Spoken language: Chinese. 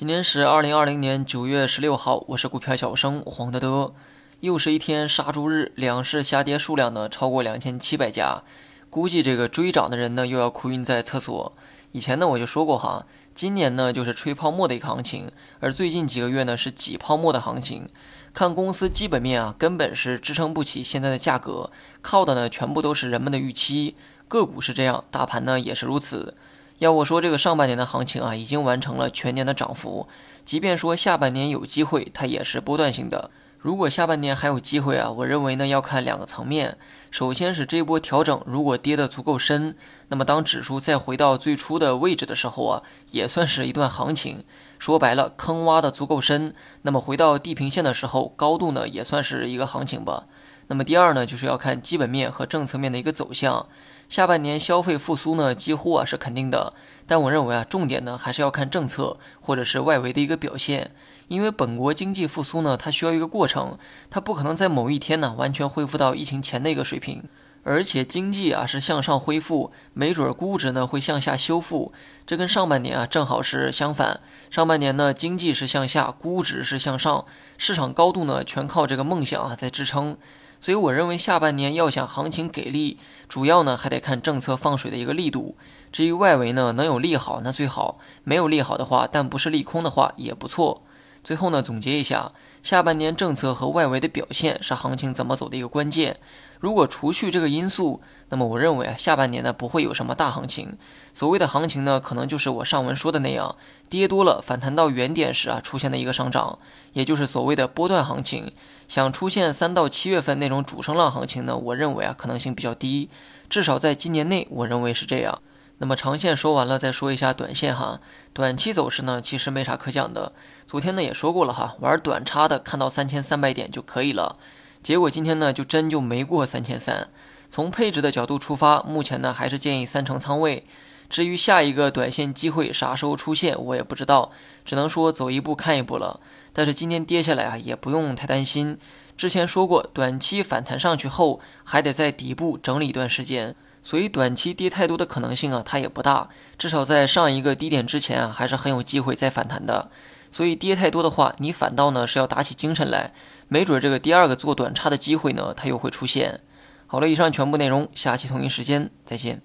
今天是二零二零年九月十六号，我是股票小生黄德德。又是一天杀猪日，两市下跌数量呢超过两千七百家，估计这个追涨的人呢又要哭晕在厕所。以前呢我就说过哈，今年呢就是吹泡沫的一个行情，而最近几个月呢是挤泡沫的行情。看公司基本面啊，根本是支撑不起现在的价格，靠的呢全部都是人们的预期。个股是这样，大盘呢也是如此。要我说，这个上半年的行情啊，已经完成了全年的涨幅。即便说下半年有机会，它也是波段性的。如果下半年还有机会啊，我认为呢要看两个层面。首先是这波调整如果跌得足够深，那么当指数再回到最初的位置的时候啊，也算是一段行情。说白了，坑挖的足够深，那么回到地平线的时候，高度呢也算是一个行情吧。那么第二呢，就是要看基本面和政策面的一个走向。下半年消费复苏呢，几乎啊是肯定的。但我认为啊，重点呢还是要看政策或者是外围的一个表现。因为本国经济复苏呢，它需要一个过程，它不可能在某一天呢完全恢复到疫情前的一个水平。而且经济啊是向上恢复，没准估值呢会向下修复。这跟上半年啊正好是相反。上半年呢经济是向下，估值是向上，市场高度呢全靠这个梦想啊在支撑。所以我认为下半年要想行情给力，主要呢还得看政策放水的一个力度。至于外围呢能有利好那最好，没有利好的话，但不是利空的话也不错。最后呢总结一下，下半年政策和外围的表现是行情怎么走的一个关键。如果除去这个因素，那么我认为啊，下半年呢不会有什么大行情。所谓的行情呢，可能就是我上文说的那样，跌多了反弹到原点时啊出现的一个上涨，也就是所谓的波段行情。想出现三到七月份那种主升浪行情呢，我认为啊可能性比较低，至少在今年内，我认为是这样。那么长线说完了，再说一下短线哈。短期走势呢，其实没啥可讲的。昨天呢也说过了哈，玩短差的看到三千三百点就可以了。结果今天呢，就真就没过三千三。从配置的角度出发，目前呢还是建议三成仓位。至于下一个短线机会啥时候出现，我也不知道，只能说走一步看一步了。但是今天跌下来啊，也不用太担心。之前说过，短期反弹上去后，还得在底部整理一段时间，所以短期跌太多的可能性啊，它也不大。至少在上一个低点之前啊，还是很有机会再反弹的。所以跌太多的话，你反倒呢是要打起精神来，没准这个第二个做短差的机会呢，它又会出现。好了，以上全部内容，下期同一时间再见。